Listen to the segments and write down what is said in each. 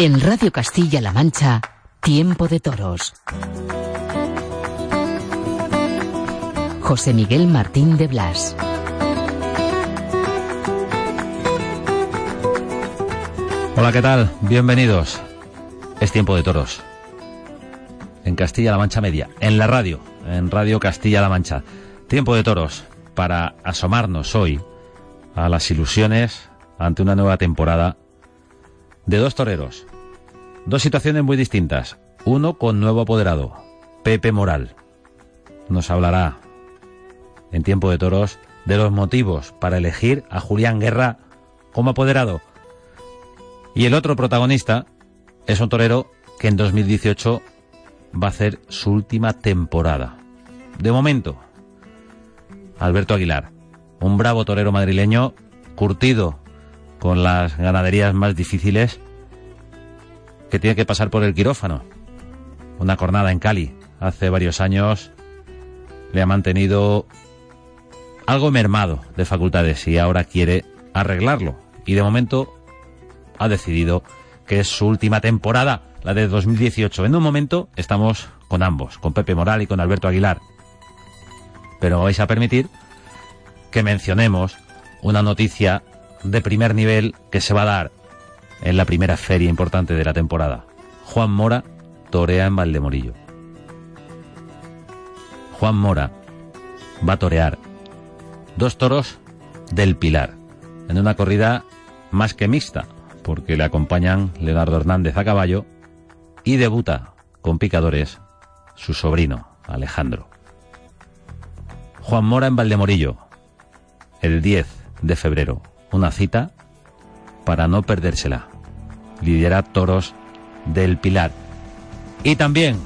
En Radio Castilla-La Mancha, Tiempo de Toros. José Miguel Martín de Blas. Hola, ¿qué tal? Bienvenidos. Es Tiempo de Toros. En Castilla-La Mancha Media, en la radio, en Radio Castilla-La Mancha. Tiempo de Toros para asomarnos hoy a las ilusiones ante una nueva temporada de dos toreros. Dos situaciones muy distintas. Uno con nuevo apoderado, Pepe Moral. Nos hablará en tiempo de toros de los motivos para elegir a Julián Guerra como apoderado. Y el otro protagonista es un torero que en 2018 va a hacer su última temporada. De momento, Alberto Aguilar, un bravo torero madrileño, curtido con las ganaderías más difíciles, que tiene que pasar por el quirófano. Una jornada en Cali hace varios años le ha mantenido algo mermado de facultades y ahora quiere arreglarlo. Y de momento ha decidido que es su última temporada, la de 2018. En un momento estamos con ambos, con Pepe Moral y con Alberto Aguilar. Pero vais a permitir que mencionemos una noticia de primer nivel que se va a dar en la primera feria importante de la temporada. Juan Mora torea en Valdemorillo. Juan Mora va a torear dos toros del Pilar en una corrida más que mixta, porque le acompañan Leonardo Hernández a caballo y debuta con picadores su sobrino, Alejandro. Juan Mora en Valdemorillo, el 10 de febrero, una cita para no perdérsela. Lidera Toros del Pilar. Y también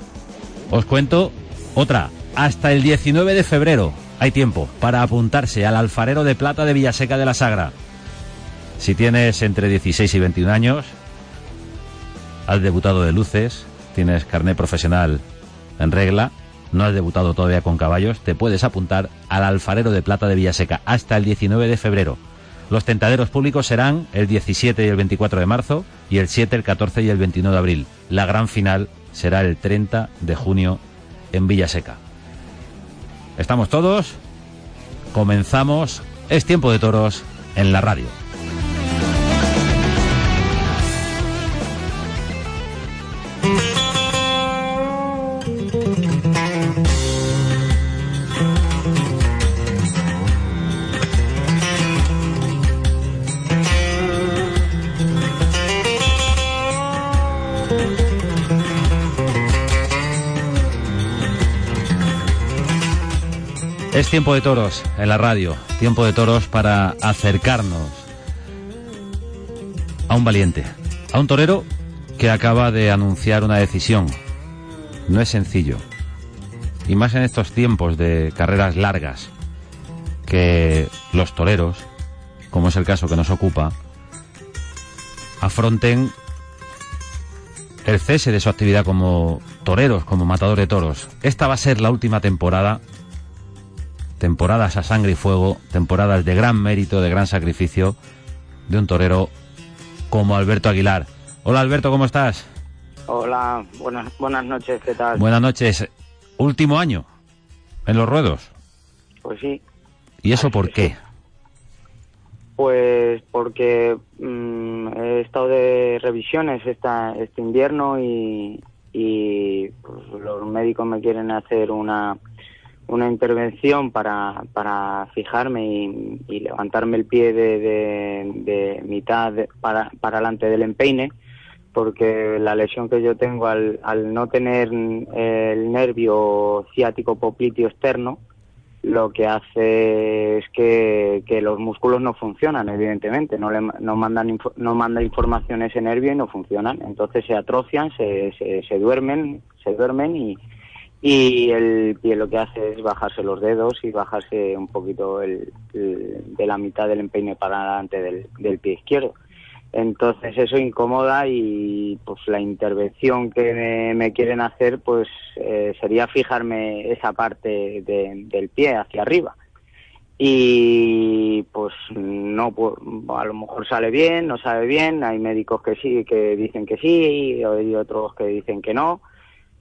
os cuento otra. Hasta el 19 de febrero hay tiempo para apuntarse al alfarero de plata de Villaseca de la Sagra. Si tienes entre 16 y 21 años, has debutado de luces, tienes carnet profesional en regla, no has debutado todavía con caballos, te puedes apuntar al alfarero de plata de Villaseca hasta el 19 de febrero. Los tentaderos públicos serán el 17 y el 24 de marzo y el 7, el 14 y el 21 de abril. La gran final será el 30 de junio en Villaseca. Estamos todos. Comenzamos. Es tiempo de toros en la radio. Tiempo de toros en la radio, tiempo de toros para acercarnos a un valiente, a un torero que acaba de anunciar una decisión. No es sencillo, y más en estos tiempos de carreras largas, que los toreros, como es el caso que nos ocupa, afronten el cese de su actividad como toreros, como matador de toros. Esta va a ser la última temporada temporadas a sangre y fuego, temporadas de gran mérito, de gran sacrificio de un torero como Alberto Aguilar. Hola Alberto, ¿cómo estás? Hola, buenas, buenas noches, ¿qué tal? Buenas noches. Último año en los ruedos. Pues sí. ¿Y eso por qué? Pues porque mm, he estado de revisiones esta, este invierno y, y pues, los médicos me quieren hacer una una intervención para, para fijarme y, levantarme el pie de, de, mitad para, para delante del empeine, porque la lesión que yo tengo al, al no tener el nervio ciático popliteo externo, lo que hace es que, que los músculos no funcionan, evidentemente, no, le, no, mandan, no manda información ese nervio y no funcionan, entonces se atrofian, se, se, se duermen, se duermen y, y el pie lo que hace es bajarse los dedos y bajarse un poquito el, de la mitad del empeine para adelante del, pie izquierdo. Entonces eso incomoda y pues la intervención que me, quieren hacer pues eh, sería fijarme esa parte del pie hacia arriba. y pues no pues, a lo mejor sale bien no sale bien hay médicos que sí que dicen que sí y otros que dicen que no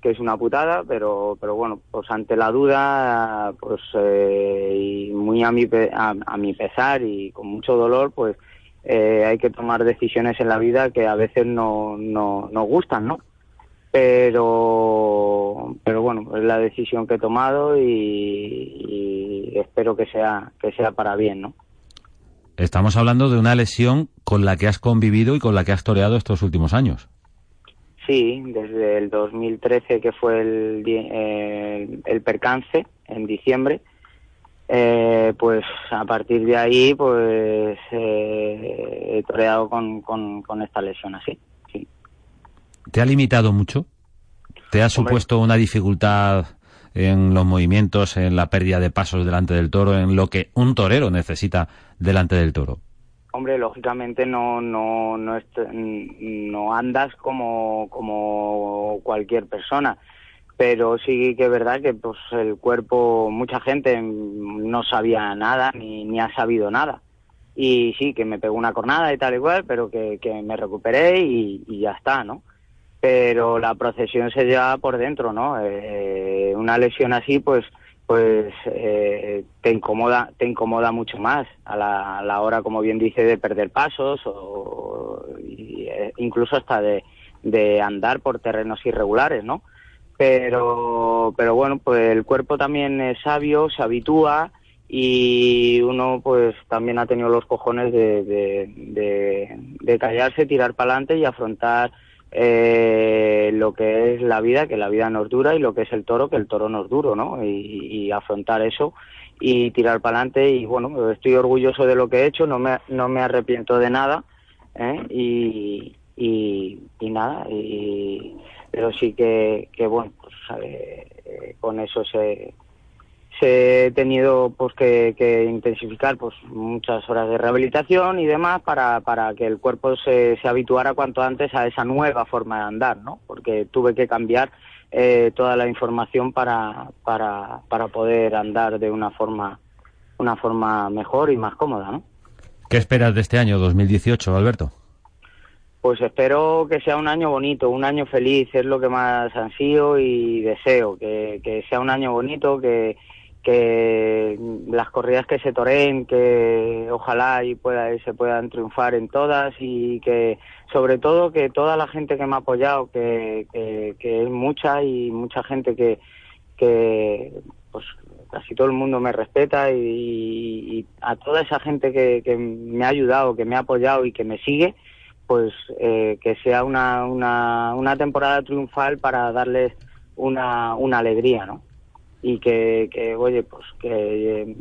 que es una putada pero pero bueno pues ante la duda pues eh, y muy a mi a, mi pesar y con mucho dolor pues eh, hay que tomar decisiones en la vida que a veces no no nos gustan no pero pero bueno es la decisión que he tomado y, espero que sea que sea para bien no estamos hablando de una lesión con la que has convivido y con la que has toreado estos últimos años sí desde el 2013 que fue el el, percance en diciembre eh, pues a partir de ahí pues eh, he toreado con, con, con esta lesión así ¿Te ha limitado mucho? ¿Te ha supuesto una dificultad en los movimientos, en la pérdida de pasos delante del toro, en lo que un torero necesita delante del toro? Hombre, lógicamente no no no, no andas como como cualquier persona, pero sí que es verdad que pues el cuerpo mucha gente no sabía nada ni, ni ha sabido nada y sí que me pegó una cornada y tal igual, pero que, que me recuperé y, y ya está, ¿no? pero la procesión se lleva por dentro, ¿no? Eh, una lesión así, pues, pues eh, te incomoda, te incomoda mucho más a la, hora, como bien dice, de perder pasos o eh, incluso hasta de, andar por terrenos irregulares, ¿no? Pero, pero bueno, pues el cuerpo también es sabio, se habitúa y uno pues también ha tenido los cojones de, de, de callarse, tirar para adelante y afrontar eh, lo que es la vida, que la vida nos dura, y lo que es el toro, que el toro nos duro, ¿no? Y, afrontar eso y tirar para adelante. Y bueno, estoy orgulloso de lo que he hecho, no me, no me arrepiento de nada, ¿eh? y, y, nada, y, pero sí que, que bueno, pues, eh, con eso se, he tenido pues que, intensificar pues muchas horas de rehabilitación y demás para, para que el cuerpo se, se habituara cuanto antes a esa nueva forma de andar, ¿no? Porque tuve que cambiar eh, toda la información para, para, para poder andar de una forma una forma mejor y más cómoda, ¿no? ¿Qué esperas de este año 2018, Alberto? Pues espero que sea un año bonito, un año feliz, es lo que más ansío y deseo, que, que sea un año bonito, que, que las corridas que se toreen, que ojalá y pueda, se puedan triunfar en todas y que sobre todo que toda la gente que me ha apoyado, que, que, es mucha y mucha gente que, que pues casi todo el mundo me respeta y, a toda esa gente que, que, me ha ayudado, que me ha apoyado y que me sigue, pues eh, que sea una, una, una temporada triunfal para darles una, una alegría, ¿no? Y que, que oye, pues que,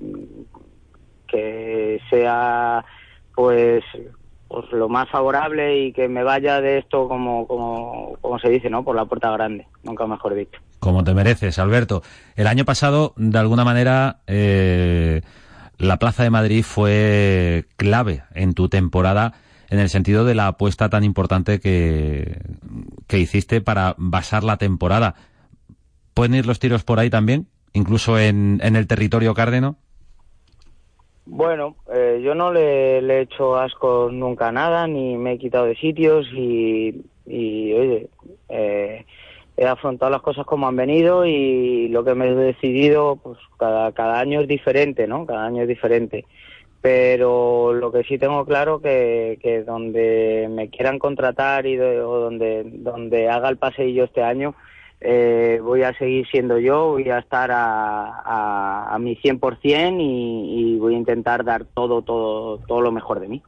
que sea pues pues lo más favorable y que me vaya de esto como, como, como se dice, ¿no? Por la puerta grande, nunca mejor dicho. Como te mereces, Alberto. El año pasado, de alguna manera, eh, la Plaza de Madrid fue clave en tu temporada en el sentido de la apuesta tan importante que, que hiciste para basar la temporada. ¿Pueden ir los tiros por ahí también? Incluso en, en el territorio cárdeno. Bueno, eh, yo no le, he hecho asco nunca a nada, ni me he quitado de sitios y, y oye, eh, he afrontado las cosas como han venido y lo que me he decidido, pues cada, cada año es diferente, ¿no? Cada año es diferente. Pero lo que sí tengo claro que, que donde me quieran contratar y o donde, donde haga el paseillo este año, eh, voy a seguir siendo yo, voy a estar a, a, mi 100% y, y voy a intentar dar todo, todo, todo lo mejor de mí.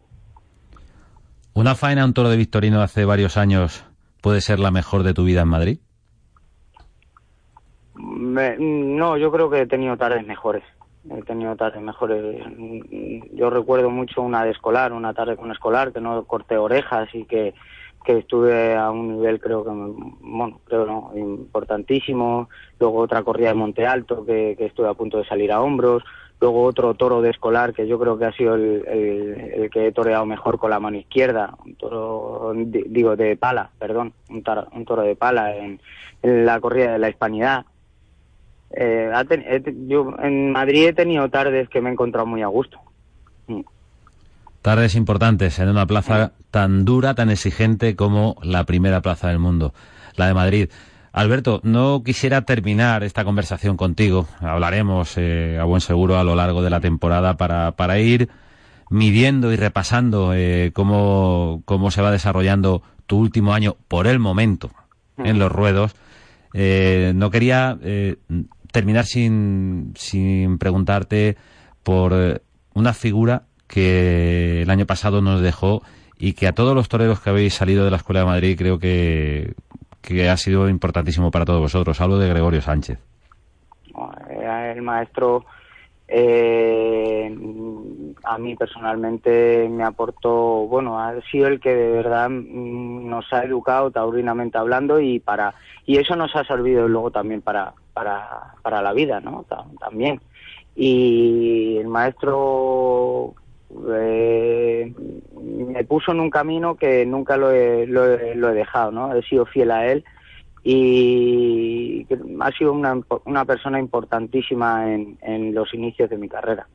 ¿Una faena un toro de Victorino hace varios años puede ser la mejor de tu vida en Madrid? no, yo creo que he tenido tardes mejores. He tenido tardes mejores. Yo recuerdo mucho una de escolar, una tarde con escolar, que no corté orejas y que que estuve a un nivel creo que bueno creo no importantísimo. Luego otra corrida de Monte Alto que, que estuve a punto de salir a hombros. Luego otro toro de escolar que yo creo que ha sido el, el, que he toreado mejor con la mano izquierda. Un toro digo de pala perdón un, toro de pala en, la corrida de la hispanidad. Eh, yo en Madrid he tenido tardes que me he encontrado muy a gusto. Tardes importantes en una plaza tan dura, tan exigente como la primera plaza del mundo, la de Madrid. Alberto, no quisiera terminar esta conversación contigo. Hablaremos eh, a buen seguro a lo largo de la temporada para, para ir midiendo y repasando eh, cómo, cómo se va desarrollando tu último año por el momento en los ruedos. Eh, no quería terminar sin, sin preguntarte por una figura que el año pasado nos dejó y que a todos los toreros que habéis salido de la Escuela de Madrid creo que, que ha sido importantísimo para todos vosotros. Hablo de Gregorio Sánchez. El maestro eh, a mí personalmente me aportó, bueno, ha sido el que de verdad mm, nos ha educado taurinamente hablando y para y eso nos ha servido luego también para para, para la vida, ¿no? También. Y el maestro eh, me puso en un camino que nunca lo he, lo, he, dejado, ¿no? He sido fiel a él y ha sido una, una persona importantísima en, en los inicios de mi carrera.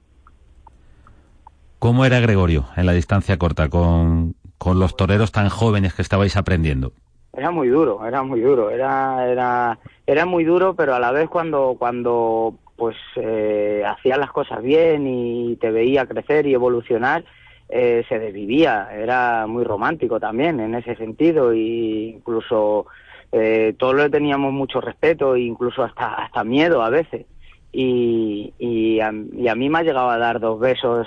¿Cómo era Gregorio en la distancia corta con, con los toreros tan jóvenes que estabais aprendiendo? Era muy duro, era muy duro, era, era, era muy duro, pero a la vez cuando, cuando pues eh, hacía las cosas bien y te veía crecer y evolucionar, eh, se desvivía, era muy romántico también en ese sentido e incluso eh, todos le teníamos mucho respeto e incluso hasta, hasta miedo a veces. Y, y, a, mí me ha llegado a dar dos besos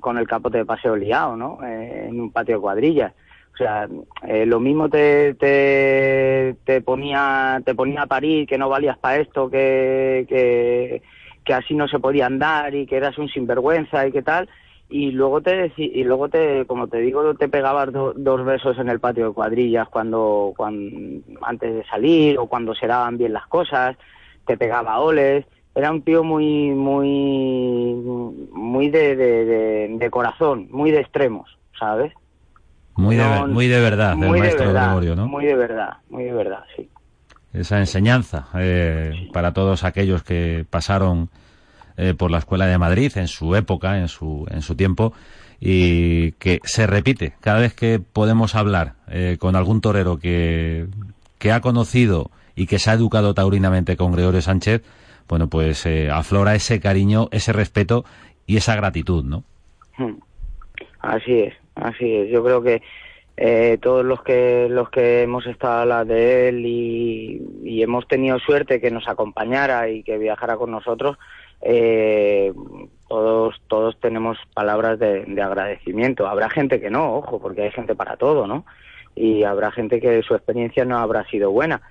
con el capote de paseo liado, ¿no? Eh, en un patio de cuadrillas. O sea, eh, lo mismo te, te, ponía te ponía a parir que no valías para esto, que, que, así no se podía andar y que eras un sinvergüenza y qué tal. Y luego te y luego te como te digo te pegabas dos besos en el patio de cuadrillas cuando, antes de salir o cuando se daban bien las cosas te pegaba oles era un tío muy muy muy de corazón muy de extremos sabes muy, de, muy de verdad, del maestro Gregorio, ¿no? Muy de verdad, muy de verdad, sí. Esa enseñanza eh, para todos aquellos que pasaron eh, por la Escuela de Madrid en su época, en su, en su tiempo, y que se repite cada vez que podemos hablar eh, con algún torero que, que ha conocido y que se ha educado taurinamente con Gregorio Sánchez, bueno, pues aflora ese cariño, ese respeto y esa gratitud, ¿no? Hmm. Así es, así es. Yo creo que eh, todos los que los que hemos estado a la de él y, hemos tenido suerte que nos acompañara y que viajara con nosotros, eh, todos todos tenemos palabras de, agradecimiento. Habrá gente que no, ojo, porque hay gente para todo, ¿no? Y habrá gente que su experiencia no habrá sido buena,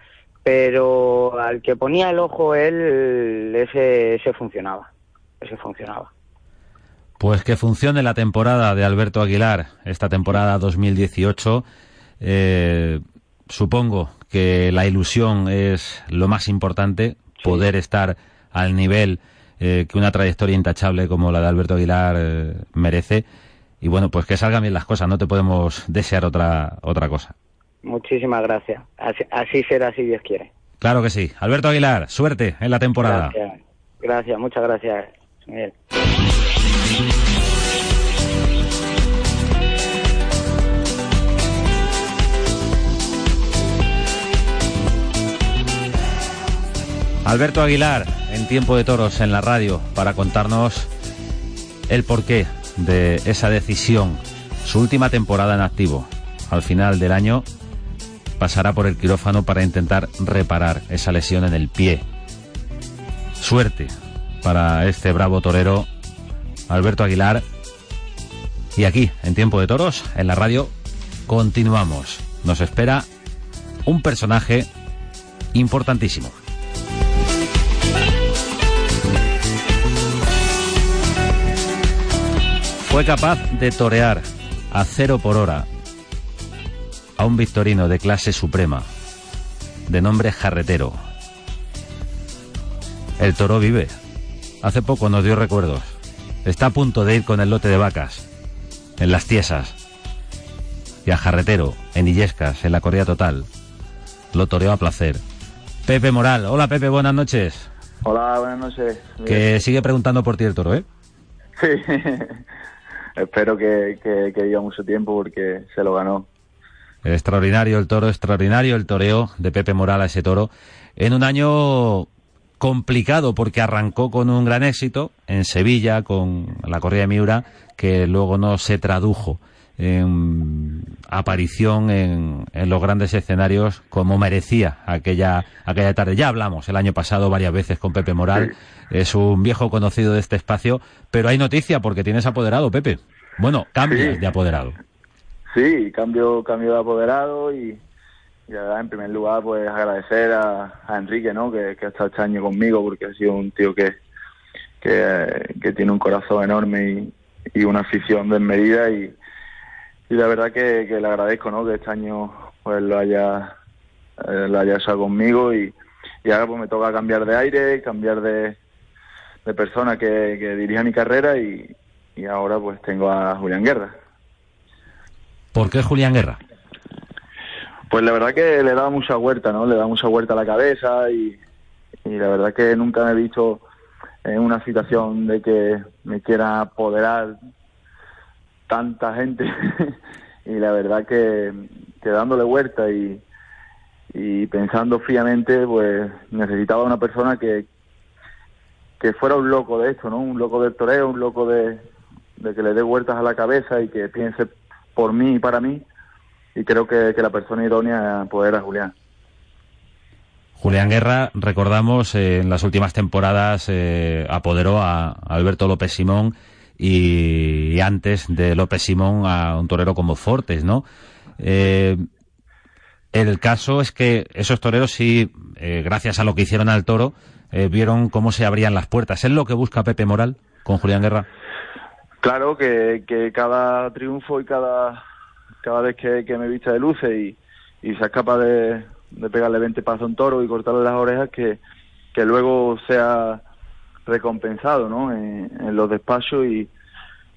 pero al que ponía el ojo él, ese, ese funcionaba, ese funcionaba. Pues que funcione la temporada de Alberto Aguilar, esta temporada 2018. Eh, supongo que la ilusión es lo más importante, poder estar al nivel eh, que una trayectoria intachable como la de Alberto Aguilar eh, merece. Y bueno, pues que salgan bien las cosas, no te podemos desear otra, otra cosa. Muchísimas gracias. Así, será si Dios quiere. Claro que sí. Alberto Aguilar, suerte en la temporada. Gracias, gracias muchas gracias. Alberto Aguilar, en Tiempo de Toros en la radio, para contarnos el porqué de esa decisión. Su última temporada en activo, al final del año, pasará por el quirófano para intentar reparar esa lesión en el pie. Suerte para este bravo torero Alberto Aguilar. Y aquí, en Tiempo de Toros, en la radio, continuamos. Nos espera un personaje importantísimo. Fue capaz de torear a cero por hora a un victorino de clase suprema, de nombre Jarretero. El toro vive. Hace poco nos dio recuerdos. Está a punto de ir con el lote de vacas, en las tiesas. Y a Jarretero, en Illescas, en la Correa Total. Lo toreó a placer. Pepe Moral. Hola Pepe, buenas noches. Hola, buenas noches. Que sigue preguntando por ti el toro, ¿eh? Sí. Espero que, que, que viva mucho tiempo porque se lo ganó. Extraordinario el toro, extraordinario el toreo de Pepe Moral a ese toro. En un año complicado porque arrancó con un gran éxito en Sevilla con la corrida de Miura que luego no se tradujo en aparición en, en, los grandes escenarios como merecía aquella, aquella tarde. Ya hablamos el año pasado varias veces con Pepe Moral, sí. es un viejo conocido de este espacio, pero hay noticia porque tienes apoderado, Pepe. Bueno, cambias sí. de apoderado. Sí, cambio, cambio de apoderado y, y la verdad, en primer lugar, pues agradecer a, Enrique, ¿no? Que, que, ha estado este año conmigo porque ha sido un tío que, que, tiene un corazón enorme y, y una afición desmedida y y la verdad que, que, le agradezco ¿no? que este año pues lo haya eh, lo haya estado conmigo y, y, ahora pues me toca cambiar de aire cambiar de, de persona que, que dirija mi carrera y, y, ahora pues tengo a Julián Guerra ¿por qué Julián Guerra? Pues la verdad que le da mucha huerta no le da mucha huerta a la cabeza y, la verdad que nunca me he visto en una situación de que me quiera apoderar tanta gente. Y la verdad que, dándole vuelta y, y pensando fríamente pues necesitaba una persona que que fuera un loco de esto no un loco del toreo un loco de, de que le dé vueltas a la cabeza y que piense por mí y para mí y creo que, que la persona idónea pues era Julián Julián Guerra, recordamos, eh, en las últimas temporadas eh, apoderó a Alberto López Simón y, antes de López Simón a un torero como Fortes, ¿no? Eh, el caso es que esos toreros sí, eh, gracias a lo que hicieron al toro, eh, vieron cómo se abrían las puertas. ¿Es lo que busca Pepe Moral con Julián Guerra? Claro, que, que cada triunfo y cada, cada vez que, me vista de luces y, y sea capaz de, pegarle 20 pasos a un toro y cortarle las orejas, que, luego sea recompensado ¿no? en, los despachos y,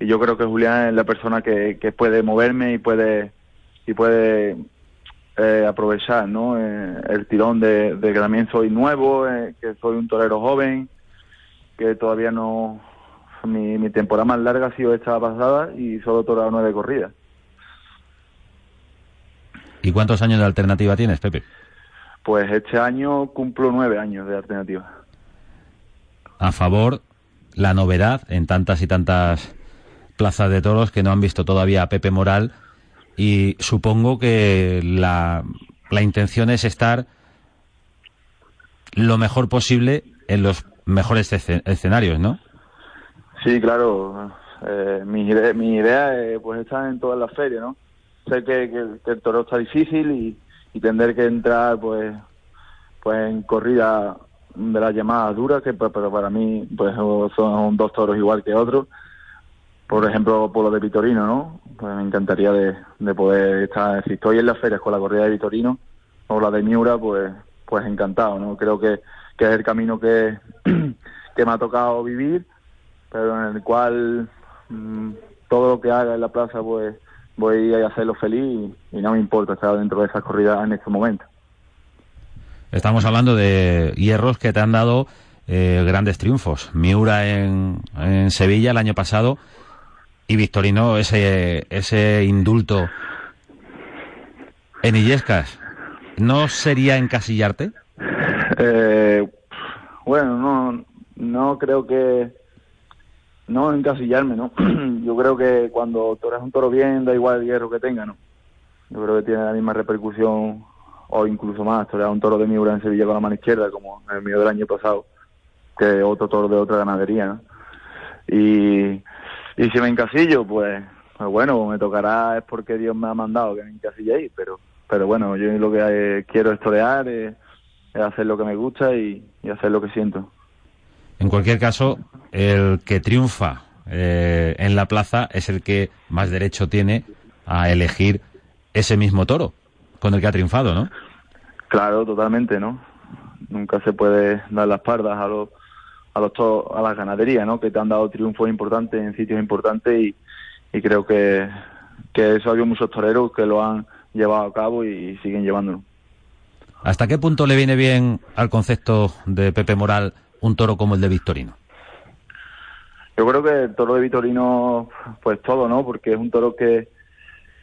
yo creo que Julián es la persona que, puede moverme y puede y puede eh, aprovechar ¿no? Eh, el tirón de, que también soy nuevo, eh, que soy un torero joven, que todavía no... Mi, temporada más larga ha sido esta pasada y solo torado nueve corridas. ¿Y cuántos años de alternativa tienes, Pepe? Pues este año cumplo nueve años de alternativa a favor la novedad en tantas y tantas plazas de toros que no han visto todavía a Pepe Moral y supongo que la, la intención es estar lo mejor posible en los mejores escenarios, ¿no? Sí, claro. Eh, mi, idea, mi idea es pues estar en todas las ferias, ¿no? Sé que, el toro está difícil y, y que entrar pues pues en corrida de las llamadas duras, que pero para mí pues son dos toros igual que otros. Por ejemplo, por lo de Vitorino, ¿no? Pues me encantaría de, de poder estar, si estoy en las ferias con la corrida de Vitorino o la de Miura, pues pues encantado, ¿no? Creo que, que es el camino que, que me ha tocado vivir, pero en el cual mmm, todo lo que haga en la plaza, pues voy a hacerlo feliz y, y no me importa estar dentro de esas corridas en este momento. Estamos hablando de hierros que te han dado eh, grandes triunfos. Miura en, en, Sevilla el año pasado y Victorino ese, ese indulto en Illescas. ¿No sería encasillarte? Eh, bueno, no, no creo que... No encasillarme, ¿no? Yo creo que cuando toreas un toro bien, da igual el hierro que tenga, ¿no? Yo creo que tiene la misma repercusión o incluso más, torear un toro de Miura en Sevilla con la mano izquierda, como el mío del año pasado, que otro toro de otra ganadería, ¿no? Y, y si me encasillo, pues, pues bueno, me tocará, es porque Dios me ha mandado que me encasille ahí, pero, pero bueno, yo lo que eh, quiero es torear, es, hacer lo que me gusta y, hacer lo que siento. En cualquier caso, el que triunfa eh, en la plaza es el que más derecho tiene a elegir ese mismo toro con el que ha triunfado, ¿no? Claro, totalmente, ¿no? Nunca se puede dar las pardas a los a los a las ganaderías, ¿no? Que te han dado triunfos importantes en sitios importantes y, y creo que, que eso ha habido muchos toreros que lo han llevado a cabo y, y siguen llevándolo. ¿Hasta qué punto le viene bien al concepto de Pepe Moral un toro como el de Victorino? Yo creo que el toro de Victorino, pues todo, ¿no? Porque es un toro que,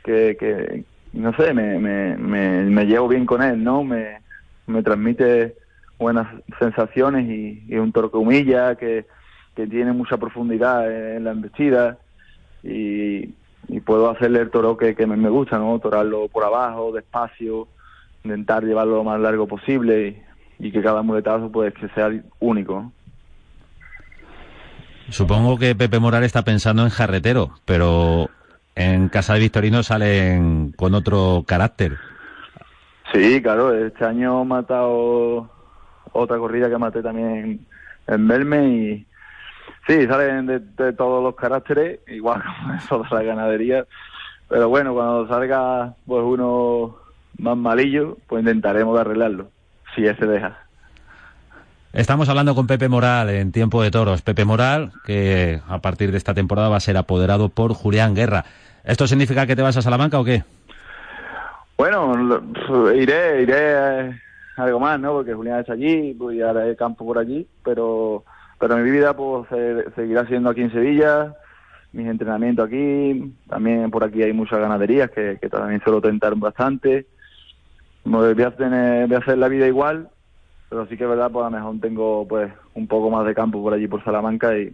que, que no sé, me, me, me, llevo bien con él, ¿no? Me, me transmite buenas sensaciones y, y un toro que humilla, que, que tiene mucha profundidad en la embestida y, y puedo hacerle el toro que, que me, me gusta, ¿no? Torarlo por abajo, despacio, intentar llevarlo lo más largo posible y, que cada muletazo pues que sea único. Supongo que Pepe Moral está pensando en jarretero, pero en Casa de Victorino salen con otro carácter. Sí, claro, este año he matado otra corrida que maté también en Belme y sí, salen de, todos los caracteres, igual como eso de la ganadería, pero bueno, cuando salga pues uno más malillo, pues intentaremos arreglarlo, si ese deja. Estamos hablando con Pepe Moral en Tiempo de Toros. Pepe Moral, que a partir de esta temporada va a ser apoderado por Julián Guerra. ¿Esto significa que te vas a Salamanca o qué? Bueno, iré, iré algo más, ¿no? Porque Julián es allí, voy a de campo por allí, pero pero mi vida pues seguirá siendo aquí en Sevilla, mis entrenamientos aquí, también por aquí hay muchas ganaderías que, que también suelo tentar bastante voy a, tener, voy a hacer la vida igual, pero sí que es verdad, pues a lo mejor tengo pues un poco más de campo por allí, por Salamanca, y,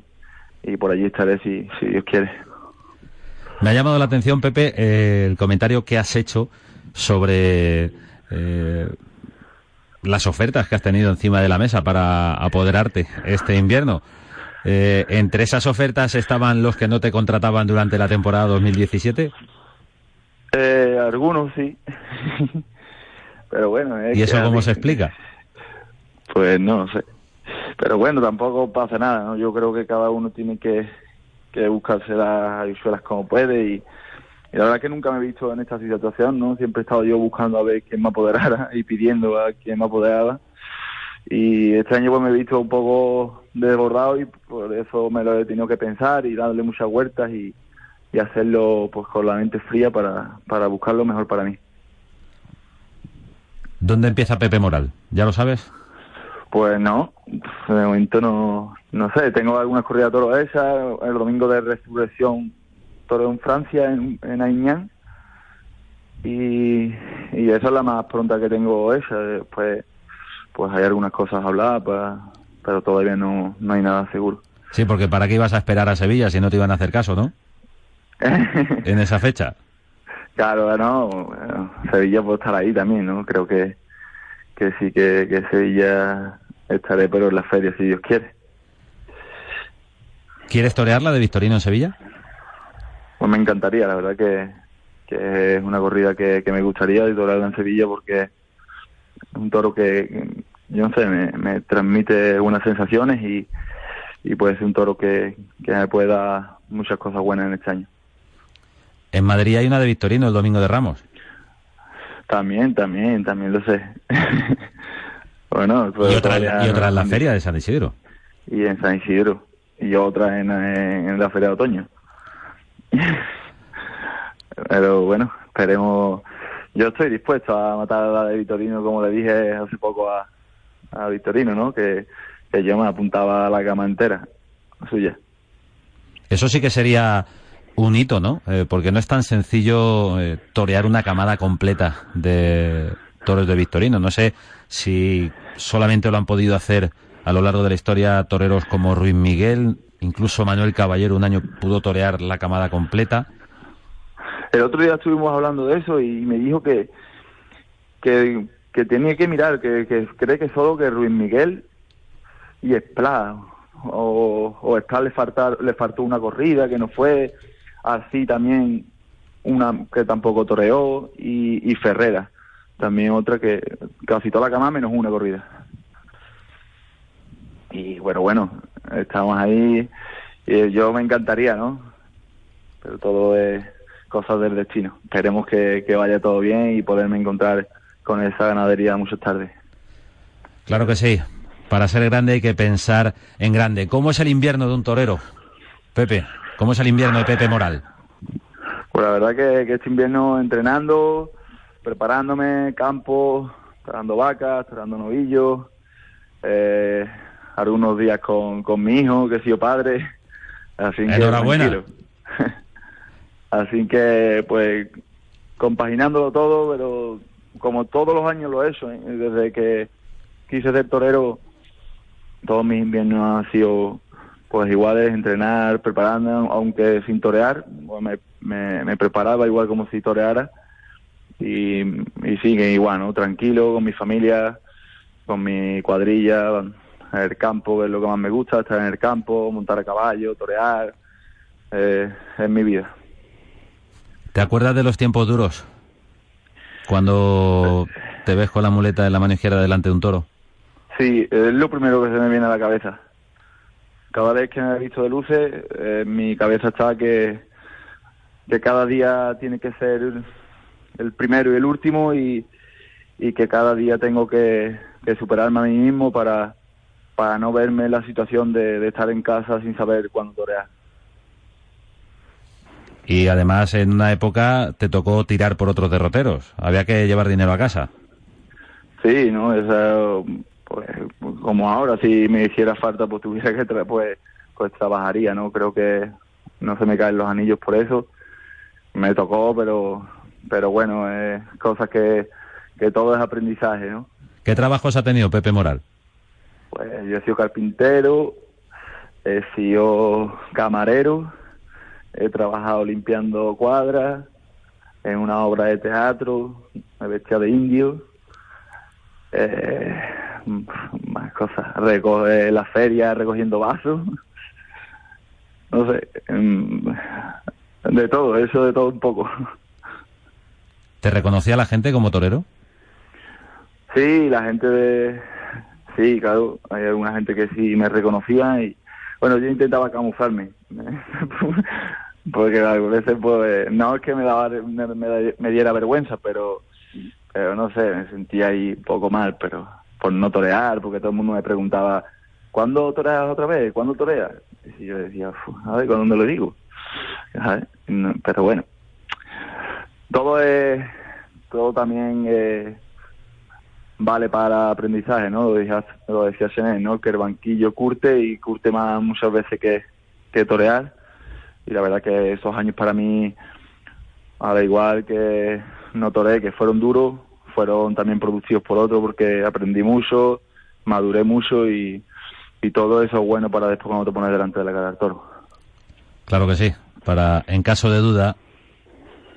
y por allí estaré si, si Dios quiere. Me ha llamado la atención, Pepe, eh, el comentario que has hecho sobre eh, las ofertas que has tenido encima de la mesa para apoderarte este invierno. Eh, ¿Entre esas ofertas estaban los que no te contrataban durante la temporada 2017? algunos sí. Pero bueno, ¿Y eso cómo se explica? Pues no sé. Pero bueno, tampoco pasa nada, ¿no? Yo creo que cada uno tiene que, que buscarse las ayudas como puede y, la verdad que nunca me he visto en esta situación, ¿no? Siempre he estado yo buscando a ver quién me apoderara y pidiendo a quién me apoderara. Y este año pues me he visto un poco desbordado y por eso me lo he tenido que pensar y darle muchas vueltas y, y hacerlo pues con la mente fría para, para buscar lo mejor para mí. ¿Dónde empieza Pepe Moral? ¿Ya lo sabes? Pues no, de momento no, no sé, tengo algunas corridas de el domingo de resurrección toro en Francia, en, en Aignan, y, y esa es la más pronta que tengo esa, después pues hay algunas cosas habladas, pues, pero todavía no, no hay nada seguro. Sí, porque ¿para qué ibas a esperar a Sevilla si no te iban a hacer caso, no? en esa fecha. Claro, no, Sevilla puede estar ahí también, ¿no? Creo que, que sí, que, que Sevilla estaré, pero en la feria, si Dios quiere. ¿Quieres torearla de Victorino en Sevilla? Pues me encantaría, la verdad que, que es una corrida que, que me gustaría de torearla en Sevilla porque es un toro que, yo no sé, me, me transmite buenas sensaciones y, y puede ser un toro que, que me puede dar muchas cosas buenas en este año. En Madrid hay una de Victorino el domingo de Ramos. También, también, también lo sé. bueno, y otra, y otra en la feria de San Isidro. Y en San Isidro. Y otra en, en, la feria de otoño. Pero bueno, esperemos. Yo estoy dispuesto a matar a la de Victorino, como le dije hace poco a, a Victorino, ¿no? Que, que yo me apuntaba a la cama entera suya. Eso sí que sería un hito, ¿no? Eh, porque no es tan sencillo eh, torear una camada completa de toros de Victorino. No sé si solamente lo han podido hacer a lo largo de la historia toreros como Ruiz Miguel, incluso Manuel Caballero un año pudo torear la camada completa. El otro día estuvimos hablando de eso y me dijo que que, que tenía que mirar, que, que cree que solo que Ruiz Miguel y Esplá o, o Esplá le, falta, le faltó una corrida que no fue así también una que tampoco toreó y, Ferrera, también otra que casi toda la cama menos una corrida. Y bueno, bueno, estamos ahí, yo me encantaría, ¿no? Pero todo es cosas del destino. Esperemos que, que vaya todo bien y poderme encontrar con esa ganadería mucho tarde. Claro que sí. Para ser grande hay que pensar en grande. ¿Cómo es el invierno de un torero, Pepe? ¿Cómo es el invierno de Pepe Moral? Pues la verdad que, este invierno entrenando, preparándome, campo, tragando vacas, tragando novillos, eh, algunos días con, con mi hijo, que he sido padre. Así Enhorabuena. Así que, pues, compaginándolo todo, pero como todos los años lo he hecho, ¿eh? desde que quise ser torero, todos mis inviernos han sido pues iguales, entrenar, prepararme, aunque sin torear, pues me, me, preparaba igual como si toreara y, y sigue igual, ¿no? Tranquilo, con mi familia, con mi cuadrilla, en el campo, que es lo que más me gusta, estar en el campo, montar a caballo, torear, eh, es mi vida. ¿Te acuerdas de los tiempos duros? Cuando te ves con la muleta en la mano izquierda delante de un toro. Sí, es lo primero que se me viene a la cabeza. Cada vez que me he visto de luces, eh, mi cabeza está que, que cada día tiene que ser el primero y el último y, y que cada día tengo que, superarme a mí mismo para, para no verme en la situación de, de estar en casa sin saber cuándo torear. Y además en una época te tocó tirar por otros derroteros. Había que llevar dinero a casa. Sí, no, eso, pues, como ahora, si me hiciera falta, pues tuviera que, pues, pues trabajaría, ¿no? Creo que no se me caen los anillos por eso. Me tocó, pero, pero bueno, es cosas que, que todo es aprendizaje, ¿no? ¿Qué trabajos ha tenido Pepe Moral? Pues yo he sido carpintero, he sido camarero, he trabajado limpiando cuadras, en una obra de teatro, me vestía de indio, eh, más cosas, recoge la feria recogiendo vasos, no sé, em, de todo, eso de todo un poco. ¿Te reconocía la gente como torero? Sí, la gente de... Sí, claro, hay alguna gente que sí me reconocía y bueno, yo intentaba camuflarme. Porque a veces, pues, no es que me, daba, me, diera vergüenza, pero, pero no sé, me sentía ahí un poco mal, pero por no torear, porque todo el mundo me preguntaba, ¿cuándo toreas otra vez? ¿Cuándo toreas? Y yo decía, a ver, ¿con dónde lo digo? pero bueno, todo es, todo también eh, vale para aprendizaje, ¿no? Lo decía, lo decía ¿no? Que el banquillo curte y curte más muchas veces que, que torear. Y la verdad que esos años para mí, al igual que no toreé, que fueron duros, fueron también producidos por otro porque aprendí mucho, maduré mucho y, y todo eso es bueno para después cuando te pones delante de la cara del toro. Claro que sí. Para, en caso de duda,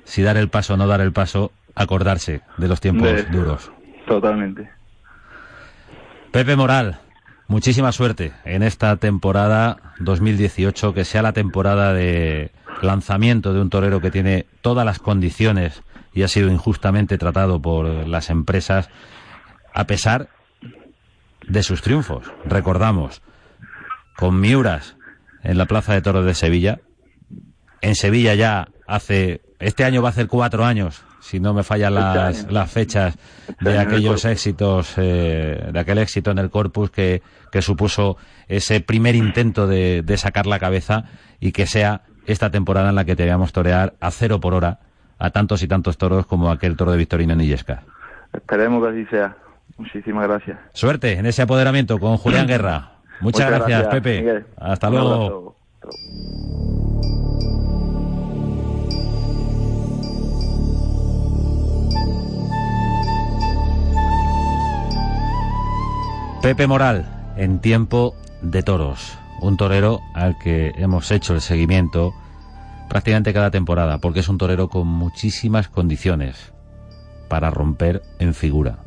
si dar el paso o no dar el paso, acordarse de los tiempos duros. Totalmente. Pepe Moral, muchísima suerte en esta temporada 2018, que sea la temporada de lanzamiento de un torero que tiene todas las condiciones y ha sido injustamente tratado por las empresas, a pesar de sus triunfos. Recordamos, con Miuras en la Plaza de Toros de Sevilla, en Sevilla ya hace, este año va a hacer cuatro años si no me fallan las, las fechas de aquellos éxitos, eh, de aquel éxito en el corpus que, que supuso ese primer intento de, de, sacar la cabeza y que sea esta temporada en la que te veamos torear a cero por hora a tantos y tantos toros como aquel toro de Victorino en Illesca. Esperemos que así sea. Muchísimas gracias. Suerte en ese apoderamiento con Julián Guerra. Muchas, gracias, Pepe. Hasta luego. Pepe Moral, en tiempo de toros. Un torero al que hemos hecho el seguimiento prácticamente cada temporada, porque es un torero con muchísimas condiciones para romper en figura.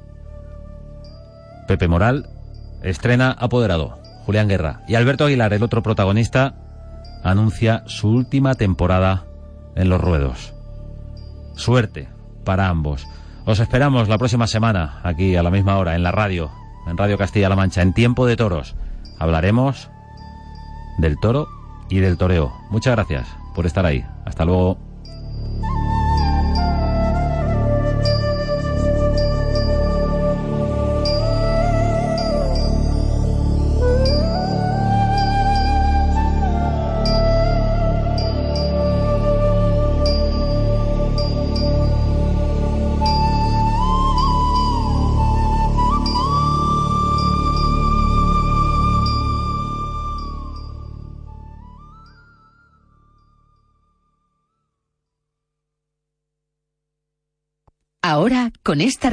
Pepe Moral estrena apoderado, Julián Guerra. Y Alberto Aguilar, el otro protagonista, anuncia su última temporada en los ruedos. Suerte para ambos. Os esperamos la próxima semana, aquí a la misma hora, en la radio, en Radio Castilla-La Mancha, en Tiempo de Toros. Hablaremos del toro y del toreo. Muchas gracias por estar ahí. Hasta luego. Con esta